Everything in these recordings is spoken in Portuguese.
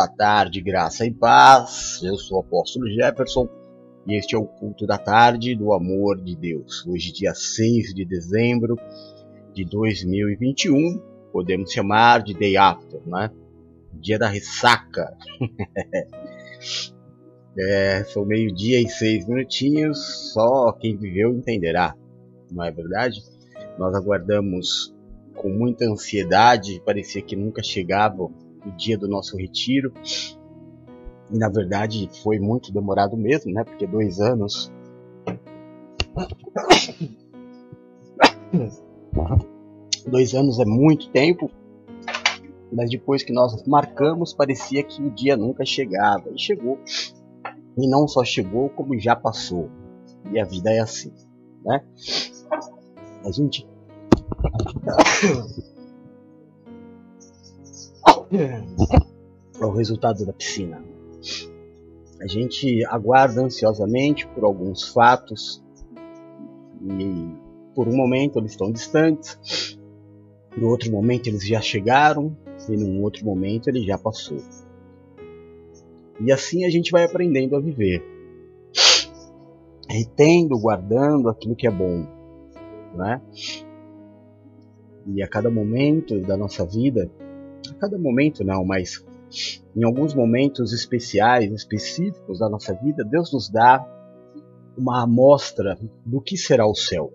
Boa tarde, graça e paz. Eu sou o apóstolo Jefferson e este é o culto da tarde do amor de Deus. Hoje, dia 6 de dezembro de 2021, podemos chamar de Day After, né? Dia da ressaca. é, são meio-dia e seis minutinhos, só quem viveu entenderá, não é verdade? Nós aguardamos com muita ansiedade, parecia que nunca chegava o dia do nosso retiro. E na verdade foi muito demorado mesmo, né? Porque dois anos. Dois anos é muito tempo, mas depois que nós marcamos, parecia que o dia nunca chegava. E chegou. E não só chegou, como já passou. E a vida é assim, né? A gente é o resultado da piscina. A gente aguarda ansiosamente por alguns fatos e por um momento eles estão distantes, no outro momento eles já chegaram e num outro momento ele já passou. E assim a gente vai aprendendo a viver, retendo, guardando aquilo que é bom, né? E a cada momento da nossa vida, a cada momento não, mas em alguns momentos especiais, específicos da nossa vida, Deus nos dá uma amostra do que será o céu.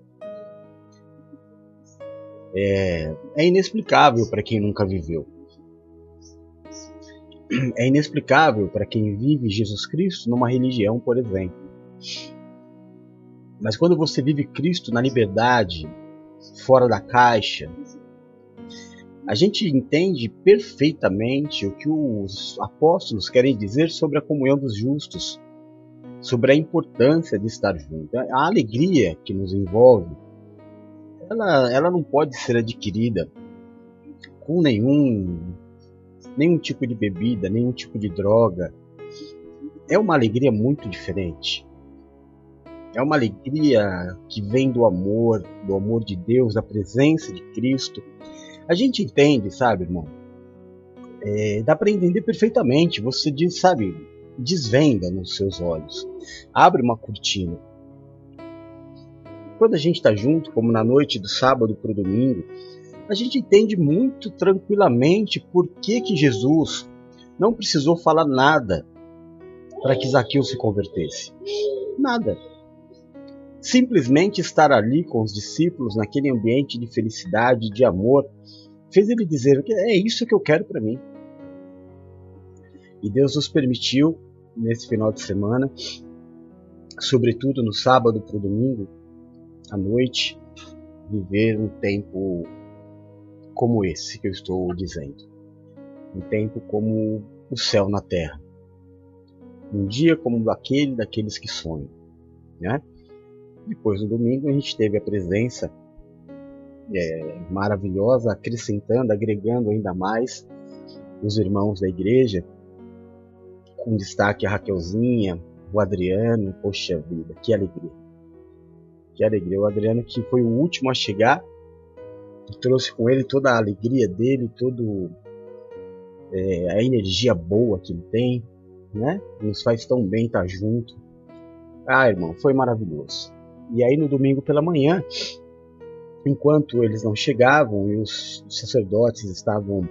É, é inexplicável para quem nunca viveu. É inexplicável para quem vive Jesus Cristo numa religião, por exemplo. Mas quando você vive Cristo na liberdade, fora da caixa. A gente entende perfeitamente o que os apóstolos querem dizer sobre a comunhão dos justos, sobre a importância de estar junto. A alegria que nos envolve, ela, ela não pode ser adquirida com nenhum, nenhum tipo de bebida, nenhum tipo de droga. É uma alegria muito diferente. É uma alegria que vem do amor, do amor de Deus, da presença de Cristo. A gente entende, sabe, irmão? É, dá para entender perfeitamente. Você diz, sabe, desvenda nos seus olhos. Abre uma cortina. Quando a gente está junto, como na noite do sábado para o domingo, a gente entende muito tranquilamente por que, que Jesus não precisou falar nada para que Zaqueu se convertesse. Nada. Simplesmente estar ali com os discípulos, naquele ambiente de felicidade, de amor, fez ele dizer que é isso que eu quero para mim. E Deus nos permitiu, nesse final de semana, sobretudo no sábado para o domingo, à noite, viver um tempo como esse que eu estou dizendo. Um tempo como o céu na terra. Um dia como aquele daqueles que sonham. Né? Depois no domingo a gente teve a presença é, maravilhosa, acrescentando, agregando ainda mais os irmãos da igreja, com destaque a Raquelzinha, o Adriano, poxa vida, que alegria. Que alegria. O Adriano que foi o último a chegar, trouxe com ele toda a alegria dele, todo é, a energia boa que ele tem, né? Nos faz tão bem estar junto. Ah, irmão, foi maravilhoso. E aí no domingo pela manhã, enquanto eles não chegavam e os sacerdotes estavam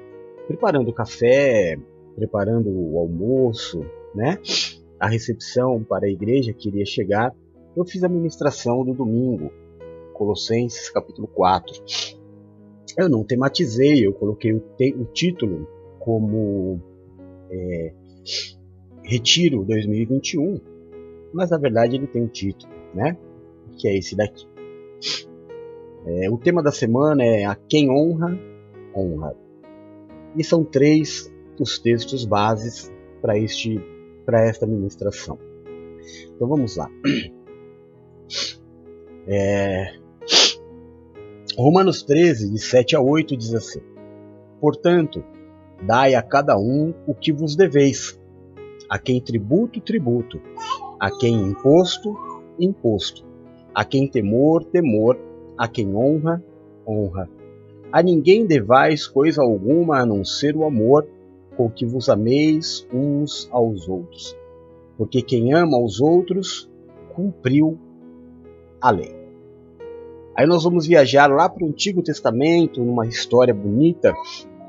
preparando o café, preparando o almoço, né? A recepção para a igreja que iria chegar, eu fiz a ministração do domingo, Colossenses capítulo 4. Eu não tematizei, eu coloquei o, o título como é, Retiro 2021, mas na verdade ele tem um título, né? Que é esse daqui. É, o tema da semana é a quem honra, honra. E são três os textos bases para este para esta ministração. Então vamos lá. É, Romanos 13, de 7 a 8, diz assim: Portanto, dai a cada um o que vos deveis, a quem tributo, tributo, a quem imposto, imposto, a quem temor, temor, a quem honra, honra. A ninguém devais coisa alguma a não ser o amor, com que vos ameis uns aos outros, porque quem ama aos outros cumpriu a lei. Aí nós vamos viajar lá para o Antigo Testamento, numa história bonita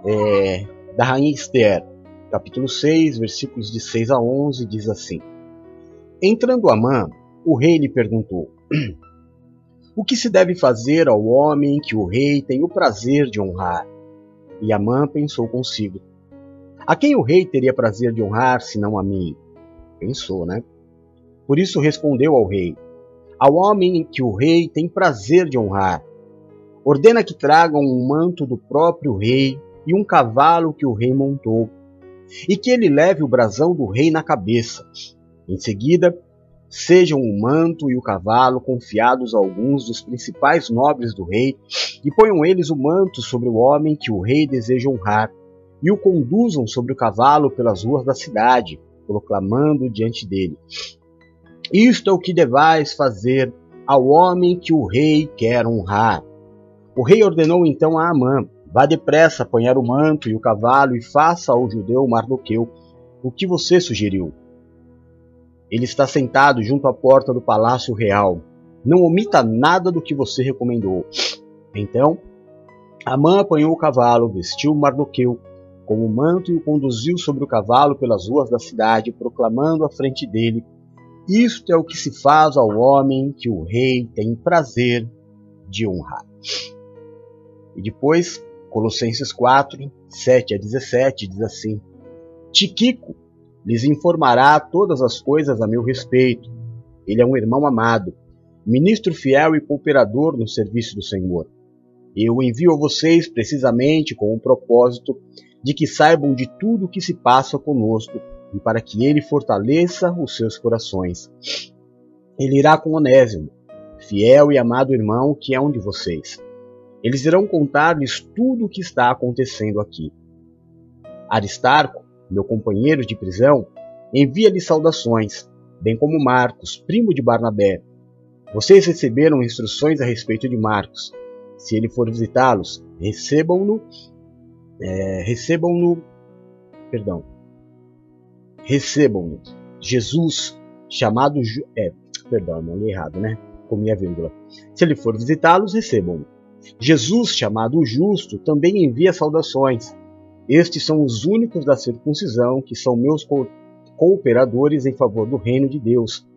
é, da Rainha Esther, capítulo 6, versículos de 6 a 11, diz assim: Entrando Amã, o rei lhe perguntou: O que se deve fazer ao homem que o rei tem o prazer de honrar? E Amã pensou consigo: A quem o rei teria prazer de honrar, senão a mim? Pensou, né? Por isso respondeu ao rei: Ao homem que o rei tem prazer de honrar, ordena que tragam um manto do próprio rei e um cavalo que o rei montou, e que ele leve o brasão do rei na cabeça. Em seguida, sejam o manto e o cavalo confiados a alguns dos principais nobres do rei, e ponham eles o manto sobre o homem que o rei deseja honrar, e o conduzam sobre o cavalo pelas ruas da cidade, proclamando diante dele: Isto é o que devais fazer ao homem que o rei quer honrar. O rei ordenou então a Amã: Vá depressa apanhar o manto e o cavalo e faça ao judeu Mardoqueu o que você sugeriu. Ele está sentado junto à porta do palácio real. Não omita nada do que você recomendou. Então, Amã apanhou o cavalo, vestiu Mardoqueu com o manto e o conduziu sobre o cavalo pelas ruas da cidade, proclamando à frente dele: Isto é o que se faz ao homem que o rei tem prazer de honrar. E depois Colossenses 4, 7 a 17 diz assim: Tiquico lhes informará todas as coisas a meu respeito. Ele é um irmão amado, ministro fiel e cooperador no serviço do Senhor. Eu envio a vocês precisamente com o propósito de que saibam de tudo o que se passa conosco e para que ele fortaleça os seus corações. Ele irá com Onésimo, fiel e amado irmão que é um de vocês. Eles irão contar-lhes tudo o que está acontecendo aqui. Aristarco, meu companheiro de prisão, envia-lhe saudações, bem como Marcos, primo de Barnabé. Vocês receberam instruções a respeito de Marcos. Se ele for visitá-los, recebam-no, é, recebam-no, perdão, recebam-no. Jesus, chamado, é, perdão, não li errado, né? Comi a vírgula. Se ele for visitá-los, recebam-no. Jesus, chamado o Justo, também envia saudações. Estes são os únicos da circuncisão que são meus co cooperadores em favor do reino de Deus.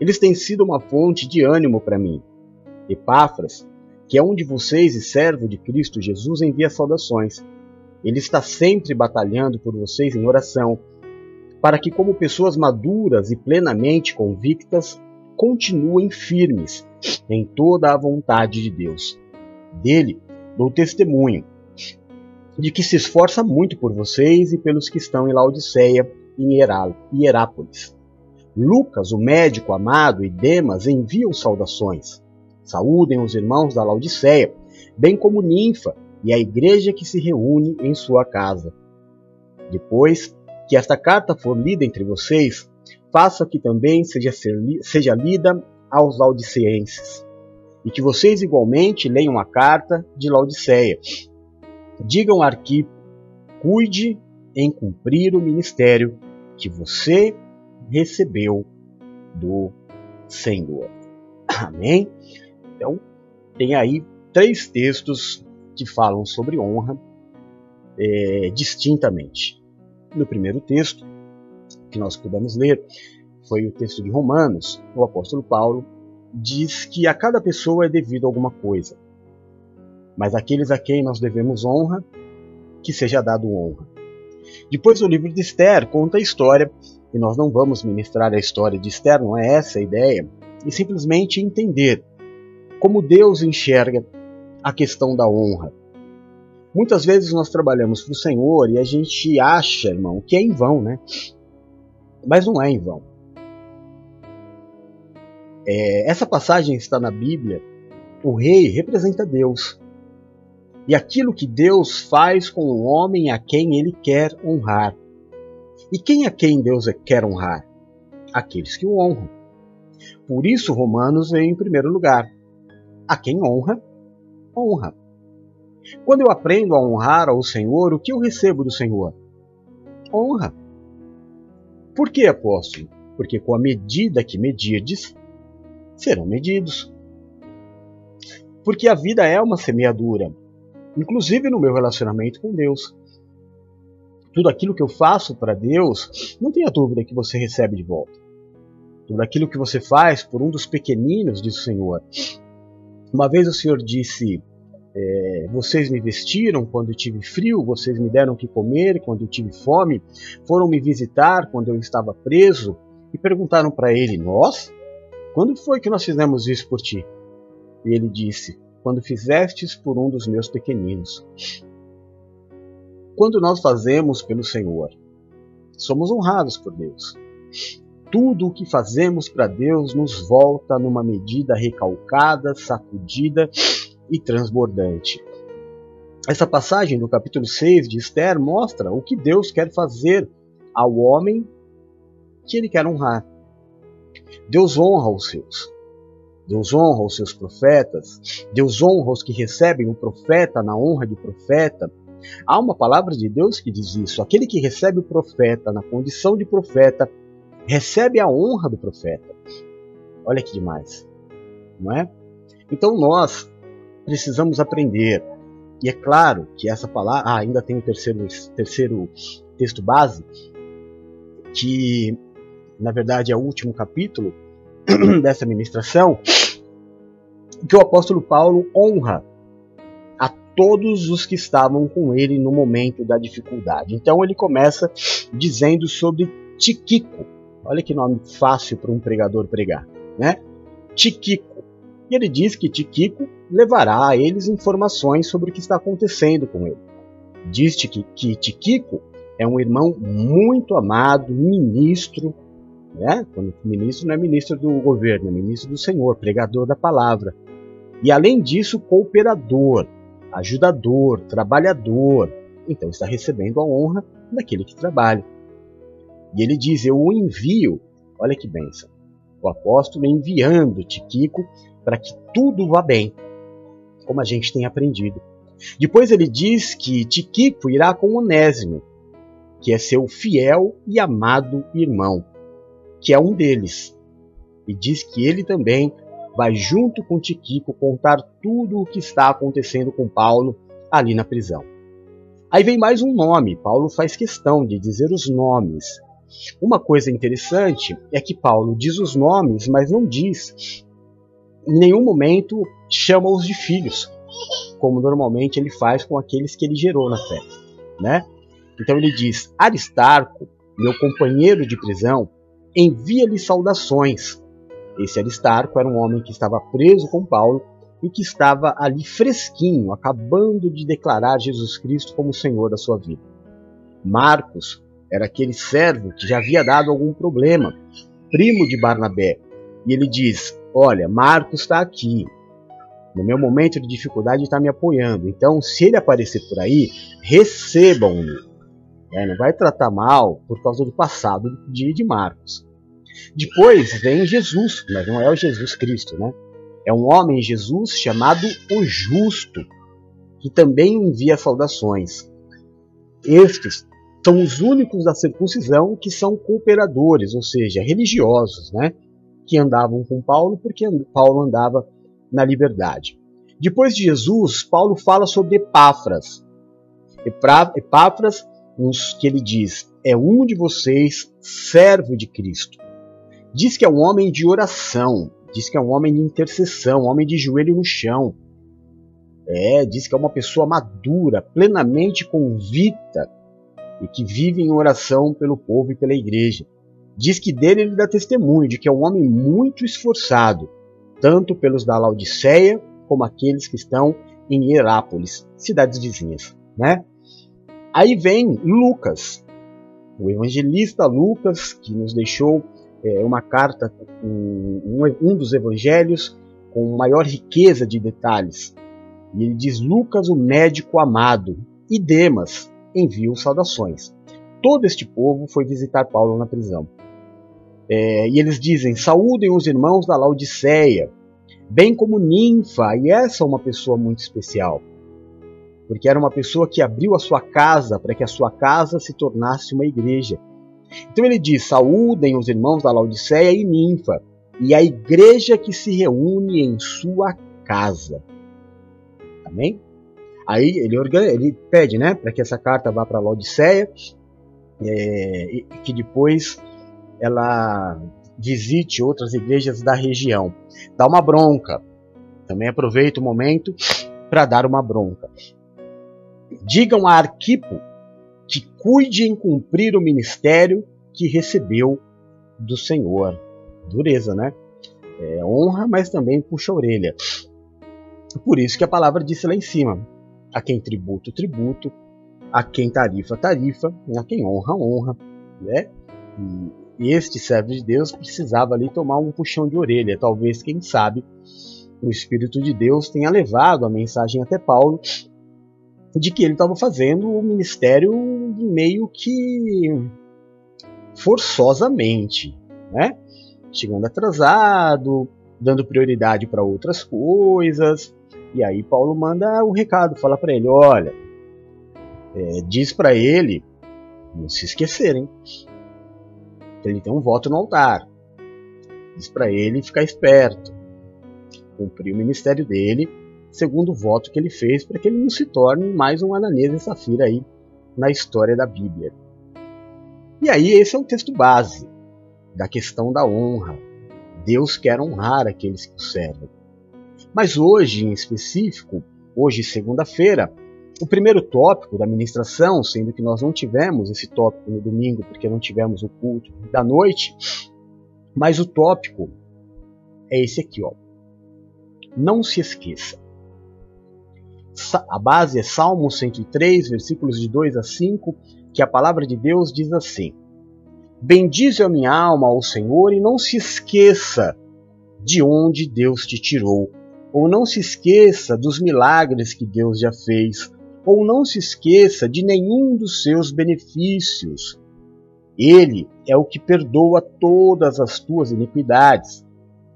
Eles têm sido uma fonte de ânimo para mim. Epáfras, que é um de vocês e servo de Cristo Jesus, envia saudações. Ele está sempre batalhando por vocês em oração, para que, como pessoas maduras e plenamente convictas, continuem firmes em toda a vontade de Deus dele dou testemunho de que se esforça muito por vocês e pelos que estão em Laodiceia e em Hierápolis. Lucas, o médico amado, e Demas enviam saudações. Saúdem os irmãos da Laodiceia, bem como Ninfa e a igreja que se reúne em sua casa. Depois que esta carta for lida entre vocês, faça que também seja, seja lida aos laodicenses e que vocês igualmente leiam a carta de Laodiceia. Digam a Arquipo, cuide em cumprir o ministério que você recebeu do Senhor. Amém? Então, tem aí três textos que falam sobre honra é, distintamente. No primeiro texto, que nós pudemos ler, foi o texto de Romanos, o apóstolo Paulo diz que a cada pessoa é devido alguma coisa, mas aqueles a quem nós devemos honra, que seja dado honra. Depois o livro de Esther conta a história, e nós não vamos ministrar a história de Esther, não é essa a ideia, e simplesmente entender como Deus enxerga a questão da honra. Muitas vezes nós trabalhamos para o Senhor e a gente acha, irmão, que é em vão, né? Mas não é em vão. É, essa passagem está na Bíblia. O rei representa Deus. E aquilo que Deus faz com o homem a quem ele quer honrar. E quem a quem Deus quer honrar? Aqueles que o honram. Por isso, Romanos vem em primeiro lugar. A quem honra, honra. Quando eu aprendo a honrar ao Senhor, o que eu recebo do Senhor? Honra. Por que, apóstolo? Porque com a medida que medirdes, serão medidos. Porque a vida é uma semeadura, inclusive no meu relacionamento com Deus. Tudo aquilo que eu faço para Deus, não tenha dúvida que você recebe de volta. Tudo aquilo que você faz por um dos pequeninos, diz o Senhor. Uma vez o Senhor disse: é, Vocês me vestiram quando eu tive frio, vocês me deram o que comer quando eu tive fome, foram me visitar quando eu estava preso e perguntaram para ele: Nós? Quando foi que nós fizemos isso por ti? E ele disse: Quando fizestes por um dos meus pequeninos. Quando nós fazemos pelo Senhor, somos honrados por Deus. Tudo o que fazemos para Deus nos volta numa medida recalcada, sacudida e transbordante. Essa passagem do capítulo 6 de Esther mostra o que Deus quer fazer ao homem que ele quer honrar. Deus honra os seus. Deus honra os seus profetas. Deus honra os que recebem o profeta na honra de profeta. Há uma palavra de Deus que diz isso. Aquele que recebe o profeta na condição de profeta recebe a honra do profeta. Olha que demais, não é? Então nós precisamos aprender. E é claro que essa palavra, ah, ainda tem o terceiro, terceiro texto base, que na verdade é o último capítulo dessa ministração, que o apóstolo Paulo honra a todos os que estavam com ele no momento da dificuldade. Então ele começa dizendo sobre Tiquico. Olha que nome fácil para um pregador pregar, né? Tiquico. E ele diz que Tiquico levará a eles informações sobre o que está acontecendo com ele. Diz que, que Tiquico é um irmão muito amado, ministro, né? Quando ministro não é ministro do governo, é ministro do Senhor, pregador da palavra. E além disso, cooperador, ajudador, trabalhador. Então está recebendo a honra daquele que trabalha. E ele diz: Eu o envio, olha que bênção, o apóstolo enviando Tiquico para que tudo vá bem, como a gente tem aprendido. Depois ele diz que Tiquico irá com Onésimo, que é seu fiel e amado irmão que é um deles. E diz que ele também vai junto com Tiquico contar tudo o que está acontecendo com Paulo ali na prisão. Aí vem mais um nome, Paulo faz questão de dizer os nomes. Uma coisa interessante é que Paulo diz os nomes, mas não diz, em nenhum momento chama-os de filhos, como normalmente ele faz com aqueles que ele gerou na fé. Né? Então ele diz: Aristarco, meu companheiro de prisão, envia-lhe saudações. Esse Aristarco era um homem que estava preso com Paulo e que estava ali fresquinho, acabando de declarar Jesus Cristo como Senhor da sua vida. Marcos era aquele servo que já havia dado algum problema, primo de Barnabé. E ele diz: Olha, Marcos está aqui. No meu momento de dificuldade está me apoiando. Então, se ele aparecer por aí, recebam-no. É, não vai tratar mal por causa do passado de, de Marcos. Depois vem Jesus, mas não é o Jesus Cristo, né? É um homem Jesus chamado o Justo, que também envia saudações. Estes são os únicos da circuncisão que são cooperadores, ou seja, religiosos, né? Que andavam com Paulo porque Paulo andava na liberdade. Depois de Jesus, Paulo fala sobre Epáfras. Epáfras, que ele diz, é um de vocês, servo de Cristo. Diz que é um homem de oração, diz que é um homem de intercessão, um homem de joelho no chão. É, diz que é uma pessoa madura, plenamente convicta e que vive em oração pelo povo e pela igreja. Diz que dele ele dá testemunho de que é um homem muito esforçado, tanto pelos da Laodiceia como aqueles que estão em Hierápolis, cidades vizinhas, né? Aí vem Lucas, o evangelista Lucas, que nos deixou é, uma carta, um, um dos evangelhos com maior riqueza de detalhes. E ele diz: Lucas, o médico amado, e Demas enviam saudações. Todo este povo foi visitar Paulo na prisão. É, e eles dizem: Saúdem os irmãos da Laodiceia, bem como Ninfa, e essa é uma pessoa muito especial. porque era uma pessoa que abriu a sua casa para que a sua casa se tornasse uma igreja. Então ele diz: saúdem os irmãos da Laodiceia e Ninfa, e a igreja que se reúne em sua casa. Amém? Aí ele, ele pede né, para que essa carta vá para Laodiceia, é, e que depois ela visite outras igrejas da região. Dá uma bronca. Também aproveita o momento para dar uma bronca. Digam a Arquipo que cuide em cumprir o ministério que recebeu do Senhor. Dureza, né? É, honra, mas também puxa a orelha. Por isso que a palavra disse lá em cima: a quem tributo, tributo, a quem tarifa, tarifa, a quem honra, honra. Né? E este servo de Deus precisava ali tomar um puxão de orelha. Talvez, quem sabe, o Espírito de Deus tenha levado a mensagem até Paulo de que ele estava fazendo o ministério meio que forçosamente, né? Chegando atrasado, dando prioridade para outras coisas. E aí Paulo manda o um recado, fala para ele, olha, é, diz para ele não se esquecerem. Ele tem um voto no altar. Diz para ele ficar esperto, cumprir o ministério dele segundo voto que ele fez para que ele não se torne mais um Ananias e Safira aí na história da Bíblia. E aí esse é o texto base da questão da honra. Deus quer honrar aqueles que o servem. Mas hoje, em específico, hoje, segunda-feira, o primeiro tópico da ministração, sendo que nós não tivemos esse tópico no domingo, porque não tivemos o culto da noite, mas o tópico é esse aqui, ó. Não se esqueça. A base é Salmo 103, versículos de 2 a 5, que a palavra de Deus diz assim: Bendize a minha alma ao Senhor e não se esqueça de onde Deus te tirou, ou não se esqueça dos milagres que Deus já fez, ou não se esqueça de nenhum dos seus benefícios. Ele é o que perdoa todas as tuas iniquidades,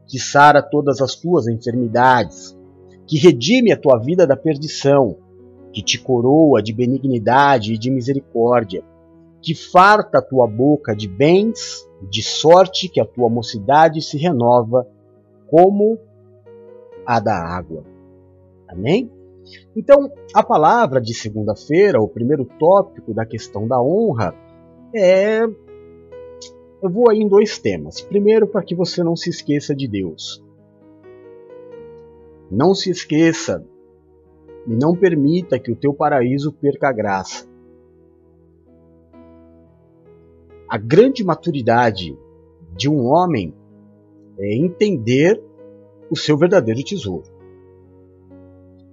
que sara todas as tuas enfermidades que redime a tua vida da perdição, que te coroa de benignidade e de misericórdia, que farta a tua boca de bens, de sorte que a tua mocidade se renova como a da água. Amém? Então, a palavra de segunda-feira, o primeiro tópico da questão da honra, é. Eu vou aí em dois temas. Primeiro, para que você não se esqueça de Deus. Não se esqueça e não permita que o teu paraíso perca a graça. A grande maturidade de um homem é entender o seu verdadeiro tesouro.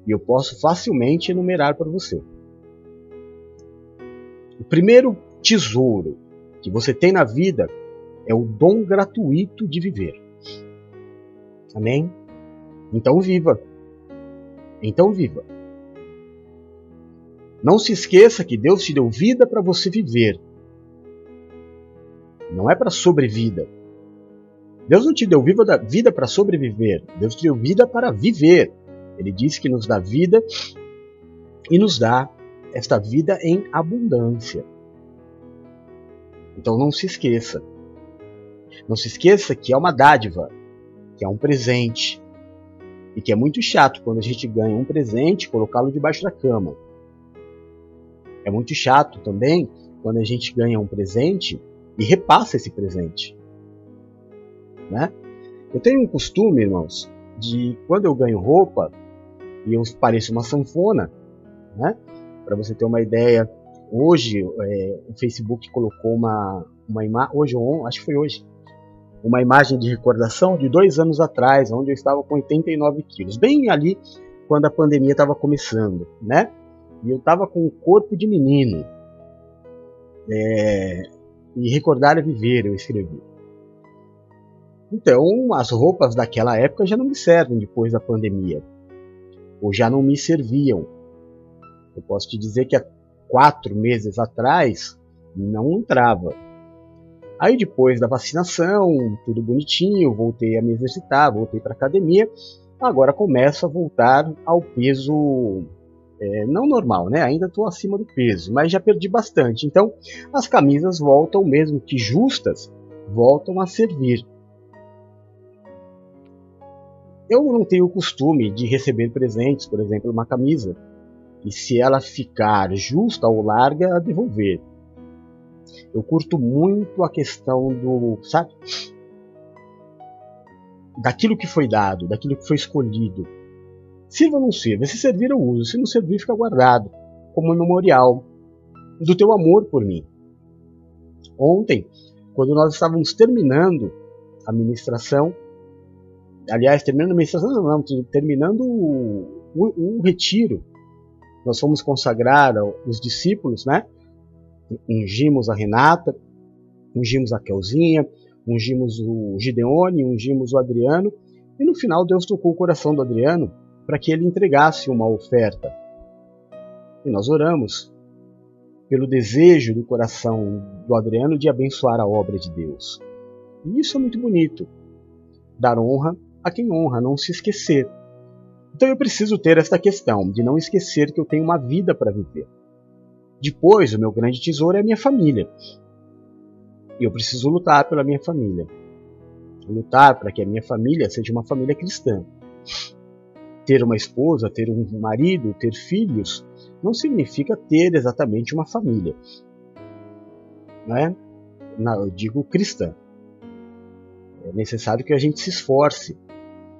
E eu posso facilmente enumerar para você. O primeiro tesouro que você tem na vida é o dom gratuito de viver. Amém? Então viva. Então viva. Não se esqueça que Deus te deu vida para você viver. Não é para sobrevida. Deus não te deu vida para sobreviver. Deus te deu vida para viver. Ele disse que nos dá vida e nos dá esta vida em abundância. Então não se esqueça. Não se esqueça que é uma dádiva, que é um presente, e que é muito chato quando a gente ganha um presente colocá-lo debaixo da cama. É muito chato também quando a gente ganha um presente e repassa esse presente. Né? Eu tenho um costume, irmãos, de quando eu ganho roupa e eu pareço uma sanfona, né? Para você ter uma ideia, hoje é, o Facebook colocou uma, uma imagem, hoje ou acho que foi hoje, uma imagem de recordação de dois anos atrás, onde eu estava com 89 quilos, bem ali quando a pandemia estava começando, né? E eu estava com o corpo de menino. É... E recordar é viver, eu escrevi. Então, as roupas daquela época já não me servem depois da pandemia, ou já não me serviam. Eu posso te dizer que há quatro meses atrás não entrava Aí depois da vacinação, tudo bonitinho, voltei a me exercitar, voltei para academia. Agora começo a voltar ao peso É, não normal, né? Ainda estou acima do peso, mas já perdi bastante. Então, as camisas voltam, mesmo que justas, voltam a servir. Eu não tenho o costume de receber presentes, por exemplo, uma camisa, e se ela ficar justa ou larga, devolver. Eu curto muito a questão do, sabe? Daquilo que foi dado, daquilo que foi escolhido. Sirva ou não sirva. Se servir, eu uso. Se não servir, fica guardado como memorial do teu amor por mim. Ontem, quando nós estávamos terminando a ministração, aliás, terminando a ministração, não, não terminando o, o, o retiro, nós fomos consagrar os discípulos, né? Ungimos a Renata, ungimos a Kelzinha, ungimos o Gideone, ungimos o Adriano, e no final Deus tocou o coração do Adriano para que ele entregasse uma oferta. E nós oramos pelo desejo do coração do Adriano de abençoar a obra de Deus. E isso é muito bonito. Dar honra a quem honra, não se esquecer. Então eu preciso ter esta questão de não esquecer que eu tenho uma vida para viver. Depois, o meu grande tesouro é a minha família. E eu preciso lutar pela minha família. Lutar para que a minha família seja uma família cristã ter uma esposa, ter um marido, ter filhos, não significa ter exatamente uma família. Né? eu digo cristã. É necessário que a gente se esforce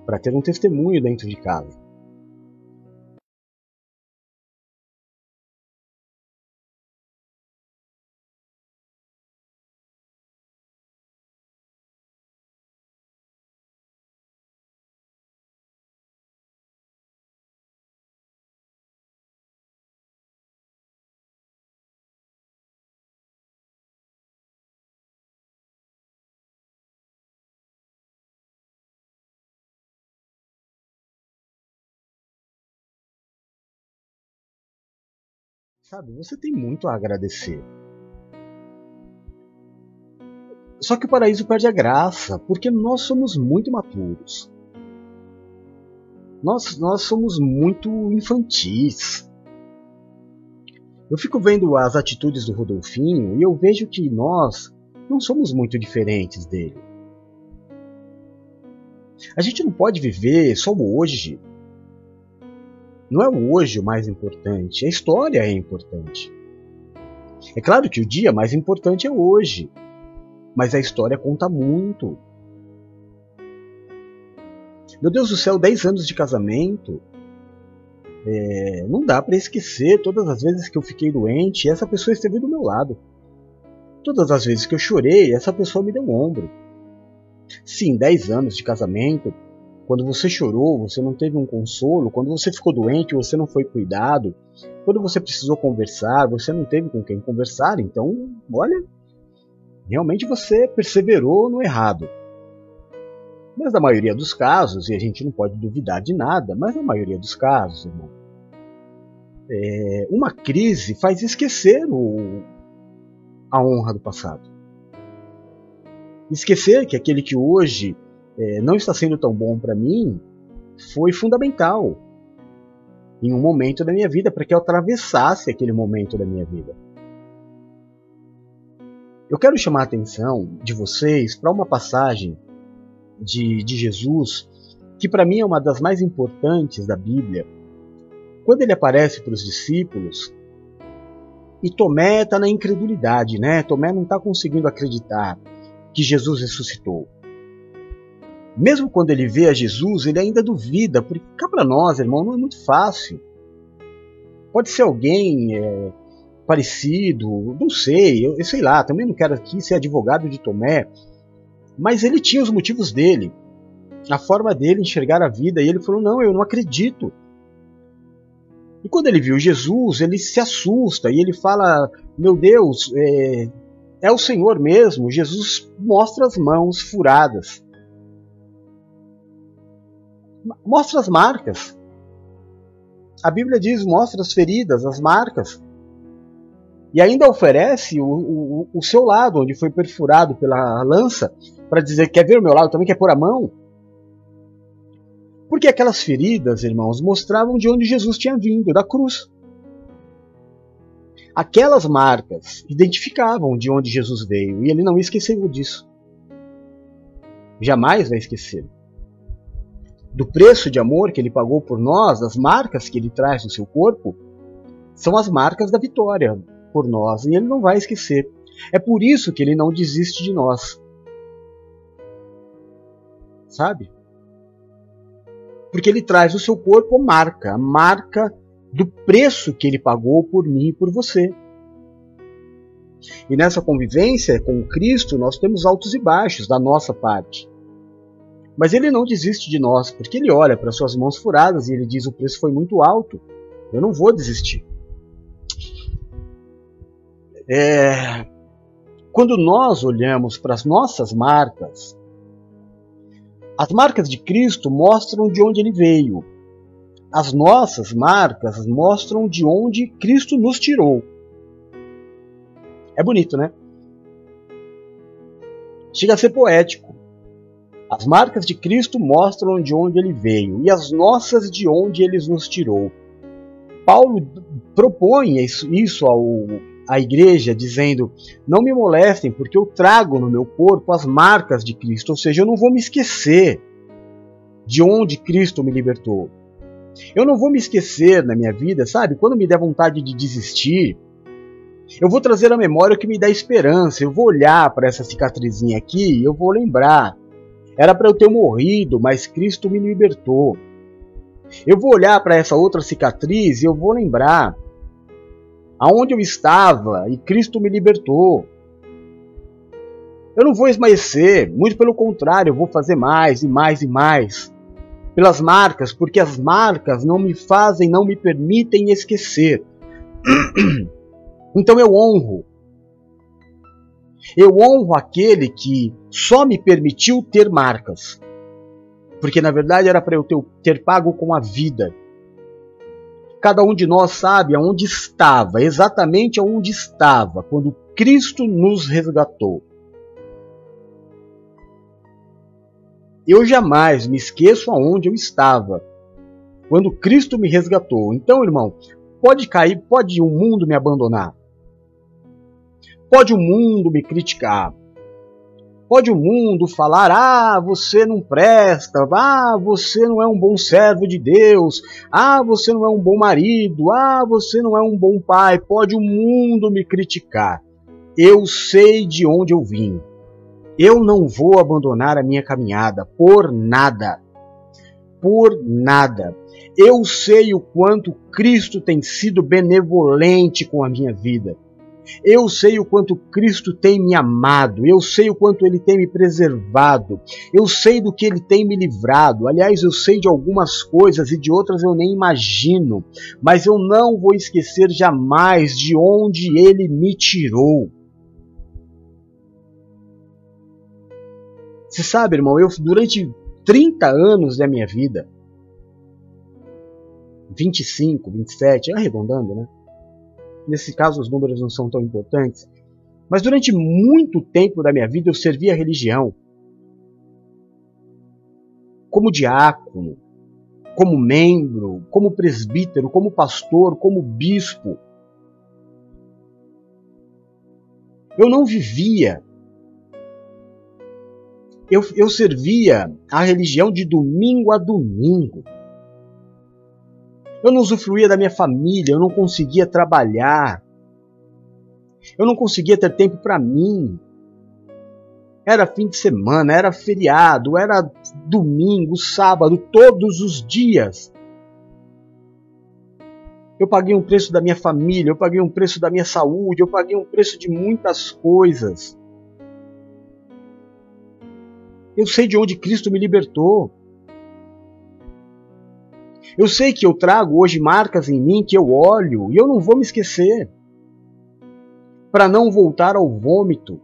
para ter um testemunho dentro de casa. Sabe, você tem muito a agradecer. Só que o paraíso perde a graça, porque nós somos muito maturos. Nós, nós somos muito infantis. Eu fico vendo as atitudes do Rodolfinho e eu vejo que nós não somos muito diferentes dele. A gente não pode viver só hoje. Não é o hoje o mais importante, a história é importante. É claro que o dia mais importante é hoje, mas a história conta muito. Meu Deus do céu, 10 anos de casamento. É, não dá para esquecer todas as vezes que eu fiquei doente essa pessoa esteve do meu lado. Todas as vezes que eu chorei, essa pessoa me deu um ombro. Sim, 10 anos de casamento, quando você chorou, você não teve um consolo. Quando você ficou doente, você não foi cuidado. Quando você precisou conversar, você não teve com quem conversar. Então, olha, realmente você perseverou no errado. Mas na maioria dos casos, e a gente não pode duvidar de nada, mas na maioria dos casos, irmão, é, uma crise faz esquecer o, a honra do passado. Esquecer que aquele que hoje é, não está sendo tão bom para mim foi fundamental em um momento da minha vida para que eu atravessasse aquele momento da minha vida. Eu quero chamar a atenção de vocês para uma passagem de, de Jesus que para mim é uma das mais importantes da Bíblia. Quando ele aparece para os discípulos e Tomé está na incredulidade, né? Tomé não está conseguindo acreditar que Jesus ressuscitou. Mesmo quando ele vê a Jesus, ele ainda duvida, porque cá para nós, irmão, não é muito fácil. Pode ser alguém é, parecido, não sei, eu, eu sei lá, também não quero aqui ser advogado de Tomé, mas ele tinha os motivos dele, a forma dele enxergar a vida, e ele falou: Não, eu não acredito. E quando ele viu Jesus, ele se assusta e ele fala: Meu Deus, é, é o Senhor mesmo. Jesus mostra as mãos furadas mostra as marcas. A Bíblia diz: mostra as feridas, as marcas. E ainda oferece o, o, o seu lado, onde foi perfurado pela lança, para dizer: quer ver o meu lado também? Quer pôr a mão? Porque aquelas feridas, irmãos, mostravam de onde Jesus tinha vindo, da cruz. Aquelas marcas identificavam de onde Jesus veio e ele não esqueceu disso. Jamais vai esquecer. Do preço de amor que ele pagou por nós, das marcas que ele traz no seu corpo, são as marcas da vitória por nós e ele não vai esquecer. É por isso que ele não desiste de nós. Sabe? Porque ele traz no seu corpo a marca, a marca do preço que ele pagou por mim e por você. E nessa convivência com Cristo, nós temos altos e baixos da nossa parte. Mas ele não desiste de nós, porque ele olha para suas mãos furadas e ele diz: o preço foi muito alto, eu não vou desistir. É... Quando nós olhamos para as nossas marcas, as marcas de Cristo mostram de onde ele veio. As nossas marcas mostram de onde Cristo nos tirou. É bonito, né? Chega a ser poético. As marcas de Cristo mostram de onde ele veio e as nossas de onde ele nos tirou. Paulo propõe isso, isso ao, à igreja, dizendo: Não me molestem, porque eu trago no meu corpo as marcas de Cristo, ou seja, eu não vou me esquecer de onde Cristo me libertou. Eu não vou me esquecer na minha vida, sabe? Quando me der vontade de desistir, eu vou trazer a memória o que me dá esperança. Eu vou olhar para essa cicatrizinha aqui e eu vou lembrar. Era para eu ter morrido, mas Cristo me libertou. Eu vou olhar para essa outra cicatriz e eu vou lembrar aonde eu estava e Cristo me libertou. Eu não vou esmaecer, muito pelo contrário, eu vou fazer mais e mais e mais pelas marcas, porque as marcas não me fazem, não me permitem esquecer. Então eu honro. Eu honro aquele que só me permitiu ter marcas. Porque na verdade era para eu ter, ter pago com a vida. Cada um de nós sabe aonde estava, exatamente aonde estava, quando Cristo nos resgatou. Eu jamais me esqueço aonde eu estava quando Cristo me resgatou. Então, irmão, pode cair, pode o mundo me abandonar. Pode o mundo me criticar. Pode o mundo falar: ah, você não presta, ah, você não é um bom servo de Deus, ah, você não é um bom marido, ah, você não é um bom pai. Pode o mundo me criticar. Eu sei de onde eu vim. Eu não vou abandonar a minha caminhada por nada. Por nada. Eu sei o quanto Cristo tem sido benevolente com a minha vida. Eu sei o quanto Cristo tem me amado, eu sei o quanto Ele tem me preservado, eu sei do que Ele tem me livrado. Aliás, eu sei de algumas coisas e de outras eu nem imagino, mas eu não vou esquecer jamais de onde Ele me tirou. Você sabe, irmão, eu durante 30 anos da minha vida, 25, 27, arredondando, né? Nesse caso, os números não são tão importantes. Mas durante muito tempo da minha vida eu servi a religião. Como diácono, como membro, como presbítero, como pastor, como bispo. Eu não vivia. Eu, eu servia a religião de domingo a domingo. Eu não usufruía da minha família, eu não conseguia trabalhar. Eu não conseguia ter tempo para mim. Era fim de semana, era feriado, era domingo, sábado, todos os dias. Eu paguei um preço da minha família, eu paguei um preço da minha saúde, eu paguei um preço de muitas coisas. Eu sei de onde Cristo me libertou. Eu sei que eu trago hoje marcas em mim que eu olho e eu não vou me esquecer. Para não voltar ao vômito.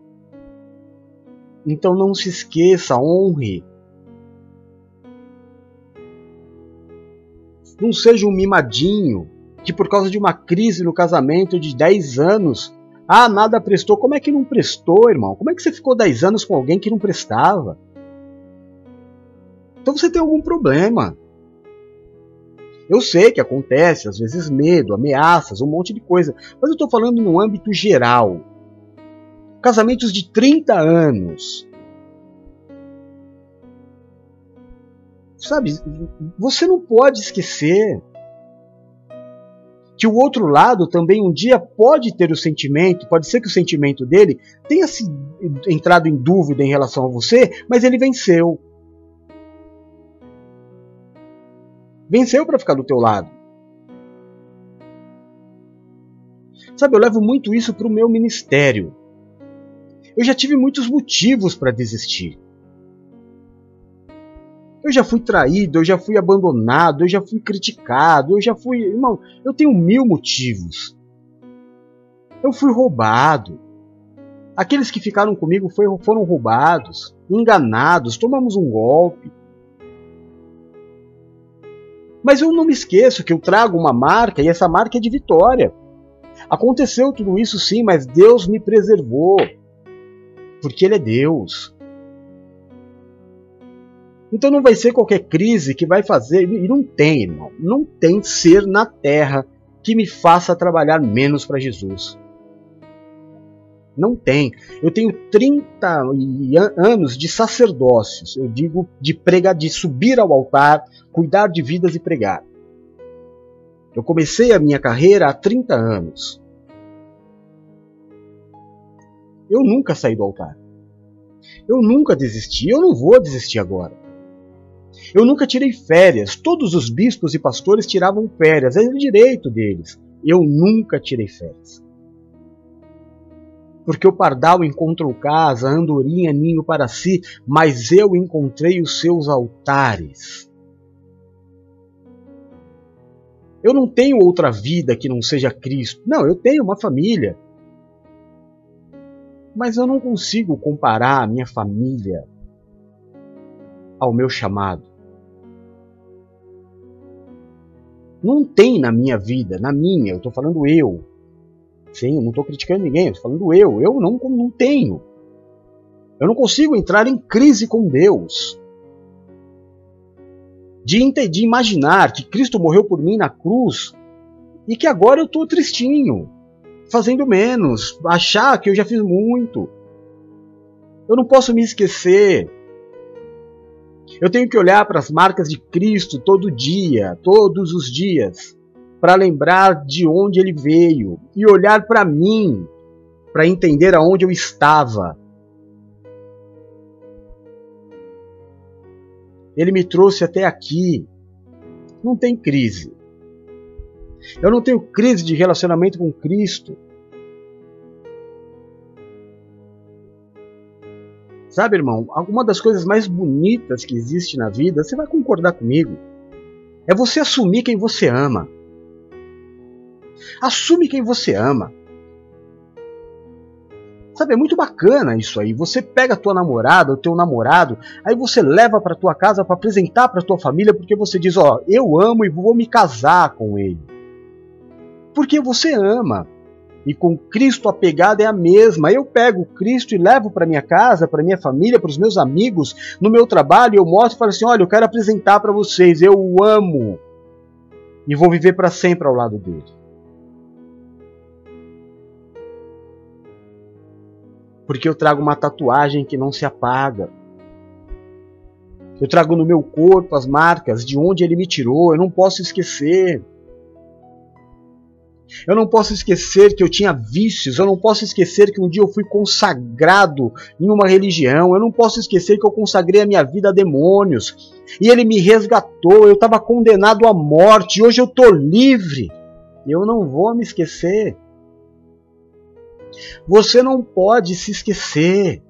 Então não se esqueça, honre. Não seja um mimadinho que por causa de uma crise no casamento de 10 anos, ah, nada prestou. Como é que não prestou, irmão? Como é que você ficou 10 anos com alguém que não prestava? Então você tem algum problema. Eu sei que acontece, às vezes medo, ameaças, um monte de coisa, mas eu estou falando no âmbito geral. Casamentos de 30 anos. Sabe, você não pode esquecer que o outro lado também um dia pode ter o sentimento, pode ser que o sentimento dele tenha se entrado em dúvida em relação a você, mas ele venceu. Venceu para ficar do teu lado. Sabe, eu levo muito isso para o meu ministério. Eu já tive muitos motivos para desistir. Eu já fui traído, eu já fui abandonado, eu já fui criticado, eu já fui. Irmão, eu tenho mil motivos. Eu fui roubado. Aqueles que ficaram comigo foram roubados, enganados, tomamos um golpe. Mas eu não me esqueço que eu trago uma marca e essa marca é de vitória. Aconteceu tudo isso sim, mas Deus me preservou. Porque Ele é Deus. Então não vai ser qualquer crise que vai fazer, e não tem, irmão, não tem ser na terra que me faça trabalhar menos para Jesus. Não tem. Eu tenho 30 anos de sacerdócios, eu digo de pregar, de subir ao altar, cuidar de vidas e pregar. Eu comecei a minha carreira há 30 anos. Eu nunca saí do altar. Eu nunca desisti, eu não vou desistir agora. Eu nunca tirei férias. Todos os bispos e pastores tiravam férias, é o direito deles. Eu nunca tirei férias. Porque o pardal encontrou casa, a andorinha ninho para si, mas eu encontrei os seus altares. Eu não tenho outra vida que não seja Cristo. Não, eu tenho uma família. Mas eu não consigo comparar a minha família ao meu chamado. Não tem na minha vida, na minha, eu estou falando eu. Sim, não estou criticando ninguém, estou falando eu. Eu não, não tenho. Eu não consigo entrar em crise com Deus. De, de imaginar que Cristo morreu por mim na cruz e que agora eu estou tristinho, fazendo menos, achar que eu já fiz muito. Eu não posso me esquecer eu tenho que olhar para as marcas de Cristo todo dia, todos os dias, para lembrar de onde ele veio e olhar para mim, para entender aonde eu estava. Ele me trouxe até aqui. Não tem crise. Eu não tenho crise de relacionamento com Cristo. Sabe, irmão, alguma das coisas mais bonitas que existe na vida, você vai concordar comigo, é você assumir quem você ama. Assume quem você ama. Sabe, é muito bacana isso aí. Você pega a tua namorada, o teu namorado, aí você leva para tua casa para apresentar para tua família, porque você diz, ó, eu amo e vou me casar com ele. Porque você ama. E com Cristo a pegada é a mesma. Eu pego Cristo e levo para minha casa, para minha família, para os meus amigos, no meu trabalho, eu mostro e falo assim: olha, eu quero apresentar para vocês, eu o amo. E vou viver para sempre ao lado dele. Porque eu trago uma tatuagem que não se apaga. Eu trago no meu corpo as marcas de onde ele me tirou, eu não posso esquecer. Eu não posso esquecer que eu tinha vícios, eu não posso esquecer que um dia eu fui consagrado em uma religião, eu não posso esquecer que eu consagrei a minha vida a demônios e ele me resgatou, eu estava condenado à morte hoje eu estou livre. Eu não vou me esquecer. Você não pode se esquecer.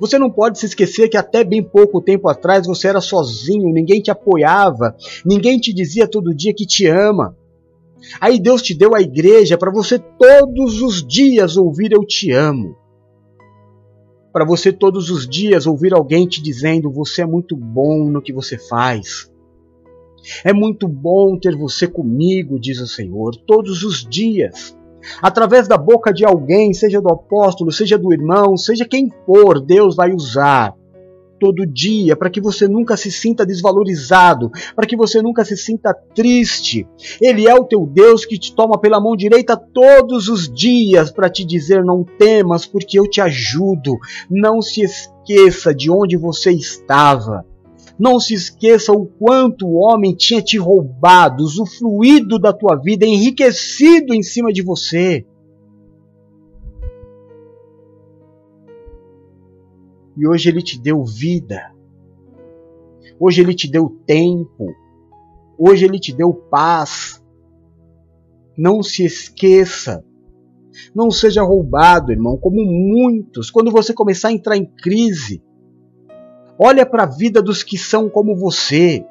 Você não pode se esquecer que até bem pouco tempo atrás você era sozinho, ninguém te apoiava, ninguém te dizia todo dia que te ama. Aí Deus te deu a igreja para você todos os dias ouvir eu te amo. Para você todos os dias ouvir alguém te dizendo você é muito bom no que você faz. É muito bom ter você comigo, diz o Senhor, todos os dias. Através da boca de alguém, seja do apóstolo, seja do irmão, seja quem for, Deus vai usar todo dia, para que você nunca se sinta desvalorizado, para que você nunca se sinta triste. Ele é o teu Deus que te toma pela mão direita todos os dias para te dizer: não temas, porque eu te ajudo. Não se esqueça de onde você estava. Não se esqueça o quanto o homem tinha te roubado, usufruído da tua vida, enriquecido em cima de você. E hoje ele te deu vida. Hoje ele te deu tempo. Hoje ele te deu paz. Não se esqueça. Não seja roubado, irmão, como muitos. Quando você começar a entrar em crise, olha para a vida dos que são como você.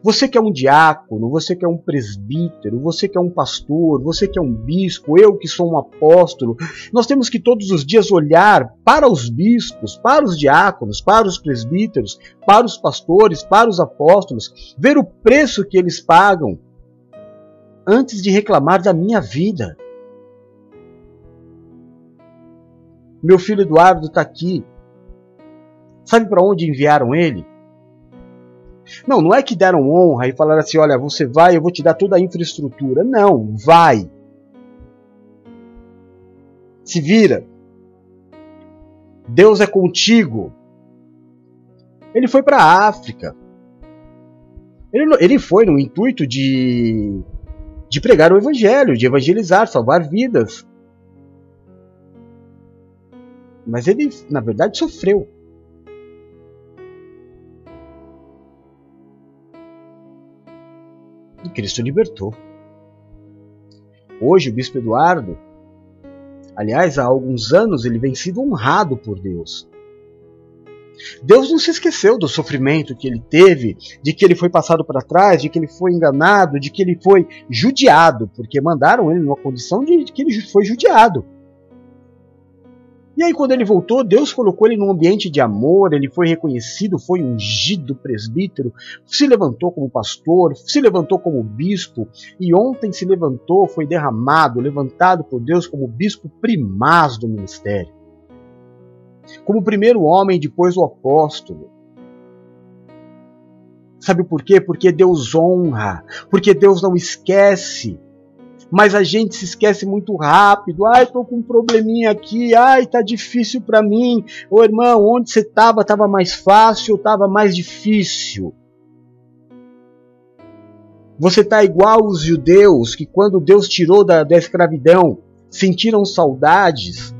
Você que é um diácono, você que é um presbítero, você que é um pastor, você que é um bispo, eu que sou um apóstolo, nós temos que todos os dias olhar para os bispos, para os diáconos, para os presbíteros, para os pastores, para os apóstolos, ver o preço que eles pagam antes de reclamar da minha vida. Meu filho Eduardo está aqui. Sabe para onde enviaram ele? Não, não é que deram honra e falaram assim: olha, você vai, eu vou te dar toda a infraestrutura. Não, vai. Se vira. Deus é contigo. Ele foi para a África. Ele, ele foi no intuito de, de pregar o Evangelho, de evangelizar, salvar vidas. Mas ele, na verdade, sofreu. E Cristo libertou. Hoje, o bispo Eduardo, aliás, há alguns anos, ele vem sido honrado por Deus. Deus não se esqueceu do sofrimento que ele teve, de que ele foi passado para trás, de que ele foi enganado, de que ele foi judiado, porque mandaram ele numa condição de que ele foi judiado. E aí, quando ele voltou, Deus colocou ele num ambiente de amor, ele foi reconhecido, foi ungido presbítero, se levantou como pastor, se levantou como bispo, e ontem se levantou, foi derramado, levantado por Deus como bispo primaz do ministério. Como primeiro homem, depois o apóstolo. Sabe por quê? Porque Deus honra, porque Deus não esquece mas a gente se esquece muito rápido. Ai, tô com um probleminha aqui. Ai, tá difícil para mim. Ô irmão, onde você tava? Tava mais fácil ou tava mais difícil? Você tá igual os judeus que quando Deus tirou da, da escravidão sentiram saudades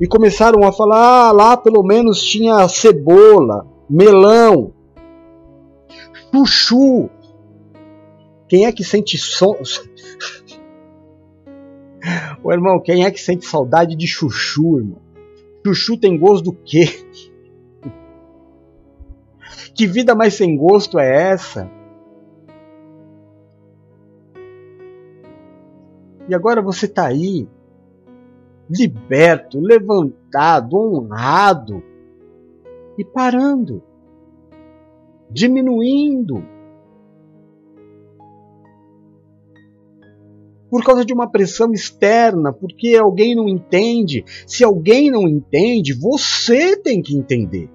e começaram a falar: ah, lá pelo menos tinha cebola, melão, chuchu. Quem é que sente so Ô irmão, quem é que sente saudade de chuchu, irmão? Chuchu tem gosto do quê? Que vida mais sem gosto é essa? E agora você está aí, liberto, levantado, honrado e parando, diminuindo por causa de uma pressão externa, porque alguém não entende. Se alguém não entende, você tem que entender.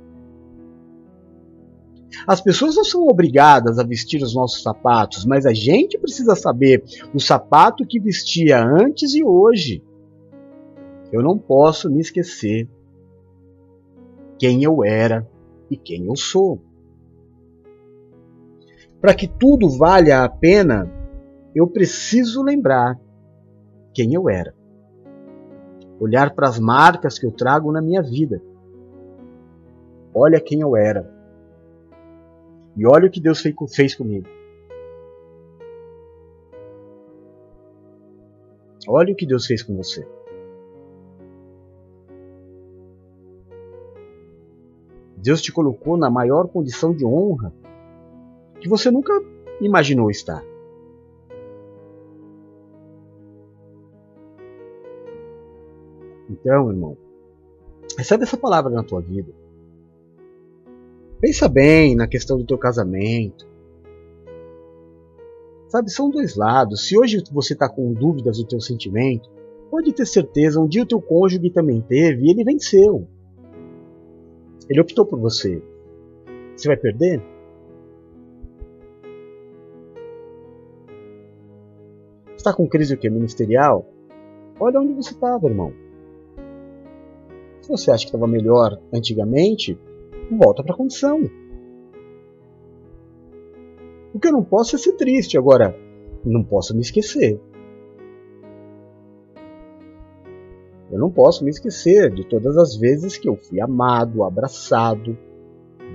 As pessoas não são obrigadas a vestir os nossos sapatos, mas a gente precisa saber o sapato que vestia antes e hoje. Eu não posso me esquecer quem eu era e quem eu sou. Para que tudo valha a pena, eu preciso lembrar quem eu era. Olhar para as marcas que eu trago na minha vida. Olha quem eu era. E olha o que Deus fez comigo. Olha o que Deus fez com você. Deus te colocou na maior condição de honra que você nunca imaginou estar. Então, irmão, recebe essa palavra na tua vida. Pensa bem na questão do teu casamento. Sabe, são dois lados. Se hoje você está com dúvidas do teu sentimento, pode ter certeza, um dia o teu cônjuge também teve e ele venceu. Ele optou por você. Você vai perder? Está com crise o que? Ministerial? Olha onde você estava, irmão. Se você acha que estava melhor antigamente, volta para a condição. O que eu não posso é ser triste. Agora, não posso me esquecer. Eu não posso me esquecer de todas as vezes que eu fui amado, abraçado,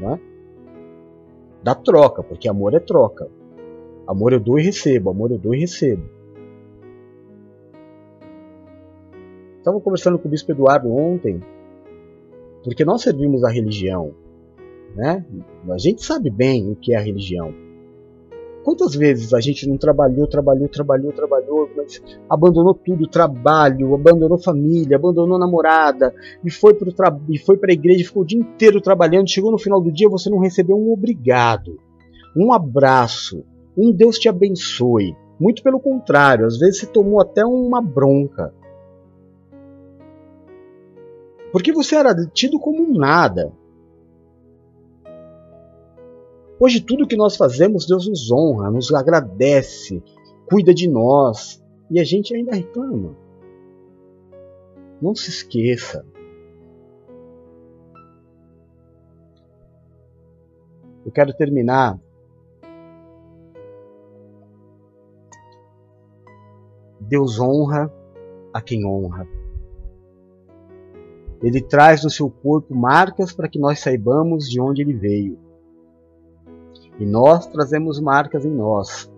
né? da troca, porque amor é troca. Amor eu dou e recebo, amor eu dou e recebo. Estava conversando com o Bispo Eduardo ontem, porque nós servimos a religião, né? A gente sabe bem o que é a religião. Quantas vezes a gente não trabalhou, trabalhou, trabalhou, trabalhou, abandonou tudo, trabalho, abandonou família, abandonou namorada, e foi para e foi a igreja, ficou o dia inteiro trabalhando, chegou no final do dia você não recebeu um obrigado, um abraço, um Deus te abençoe. Muito pelo contrário, às vezes você tomou até uma bronca. Porque você era tido como um nada. Hoje, tudo que nós fazemos, Deus nos honra, nos agradece, cuida de nós e a gente ainda reclama. Não se esqueça. Eu quero terminar Deus honra a quem honra. Ele traz no seu corpo marcas para que nós saibamos de onde ele veio. E nós trazemos marcas em nós,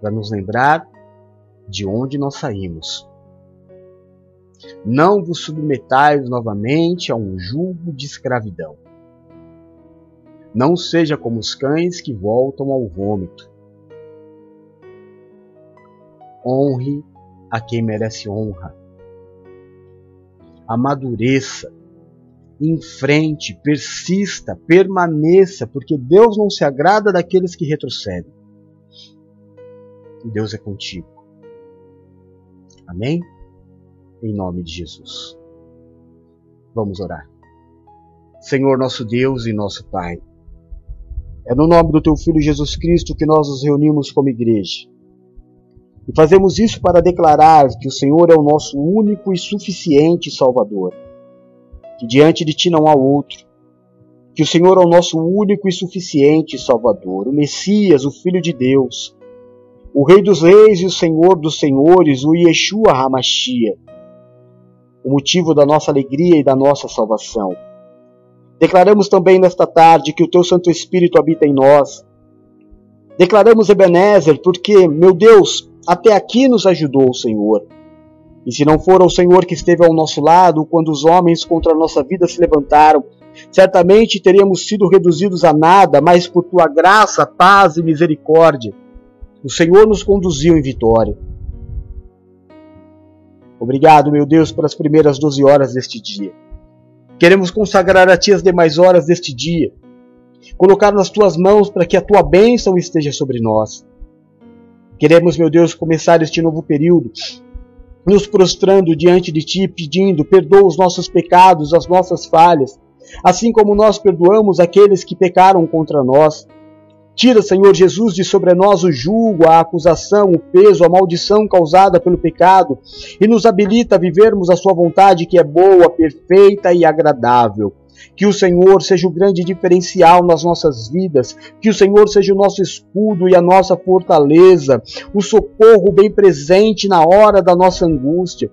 para nos lembrar de onde nós saímos. Não vos submetais novamente a um jugo de escravidão. Não seja como os cães que voltam ao vômito. Honre a quem merece honra. Amadureça enfrente, persista, permaneça, porque Deus não se agrada daqueles que retrocedem. Deus é contigo. Amém? Em nome de Jesus. Vamos orar. Senhor nosso Deus e nosso Pai, é no nome do Teu Filho Jesus Cristo que nós nos reunimos como igreja. E fazemos isso para declarar que o Senhor é o nosso único e suficiente Salvador que diante de ti não há outro, que o Senhor é o nosso único e suficiente Salvador, o Messias, o Filho de Deus, o Rei dos Reis e o Senhor dos Senhores, o Yeshua Hamashia, o motivo da nossa alegria e da nossa salvação. Declaramos também nesta tarde que o Teu Santo Espírito habita em nós. Declaramos Ebenezer, porque, meu Deus, até aqui nos ajudou o Senhor. E se não for o Senhor que esteve ao nosso lado quando os homens contra a nossa vida se levantaram, certamente teríamos sido reduzidos a nada, mas por tua graça, paz e misericórdia, o Senhor nos conduziu em vitória. Obrigado, meu Deus, pelas primeiras doze horas deste dia. Queremos consagrar a Ti as demais horas deste dia, colocar nas Tuas mãos para que a Tua bênção esteja sobre nós. Queremos, meu Deus, começar este novo período nos prostrando diante de Ti, pedindo: perdoa os nossos pecados, as nossas falhas, assim como nós perdoamos aqueles que pecaram contra nós. Tira, Senhor Jesus, de sobre nós o julgo, a acusação, o peso, a maldição causada pelo pecado e nos habilita a vivermos a Sua vontade que é boa, perfeita e agradável. Que o Senhor seja o grande diferencial nas nossas vidas, que o Senhor seja o nosso escudo e a nossa fortaleza, o socorro bem presente na hora da nossa angústia.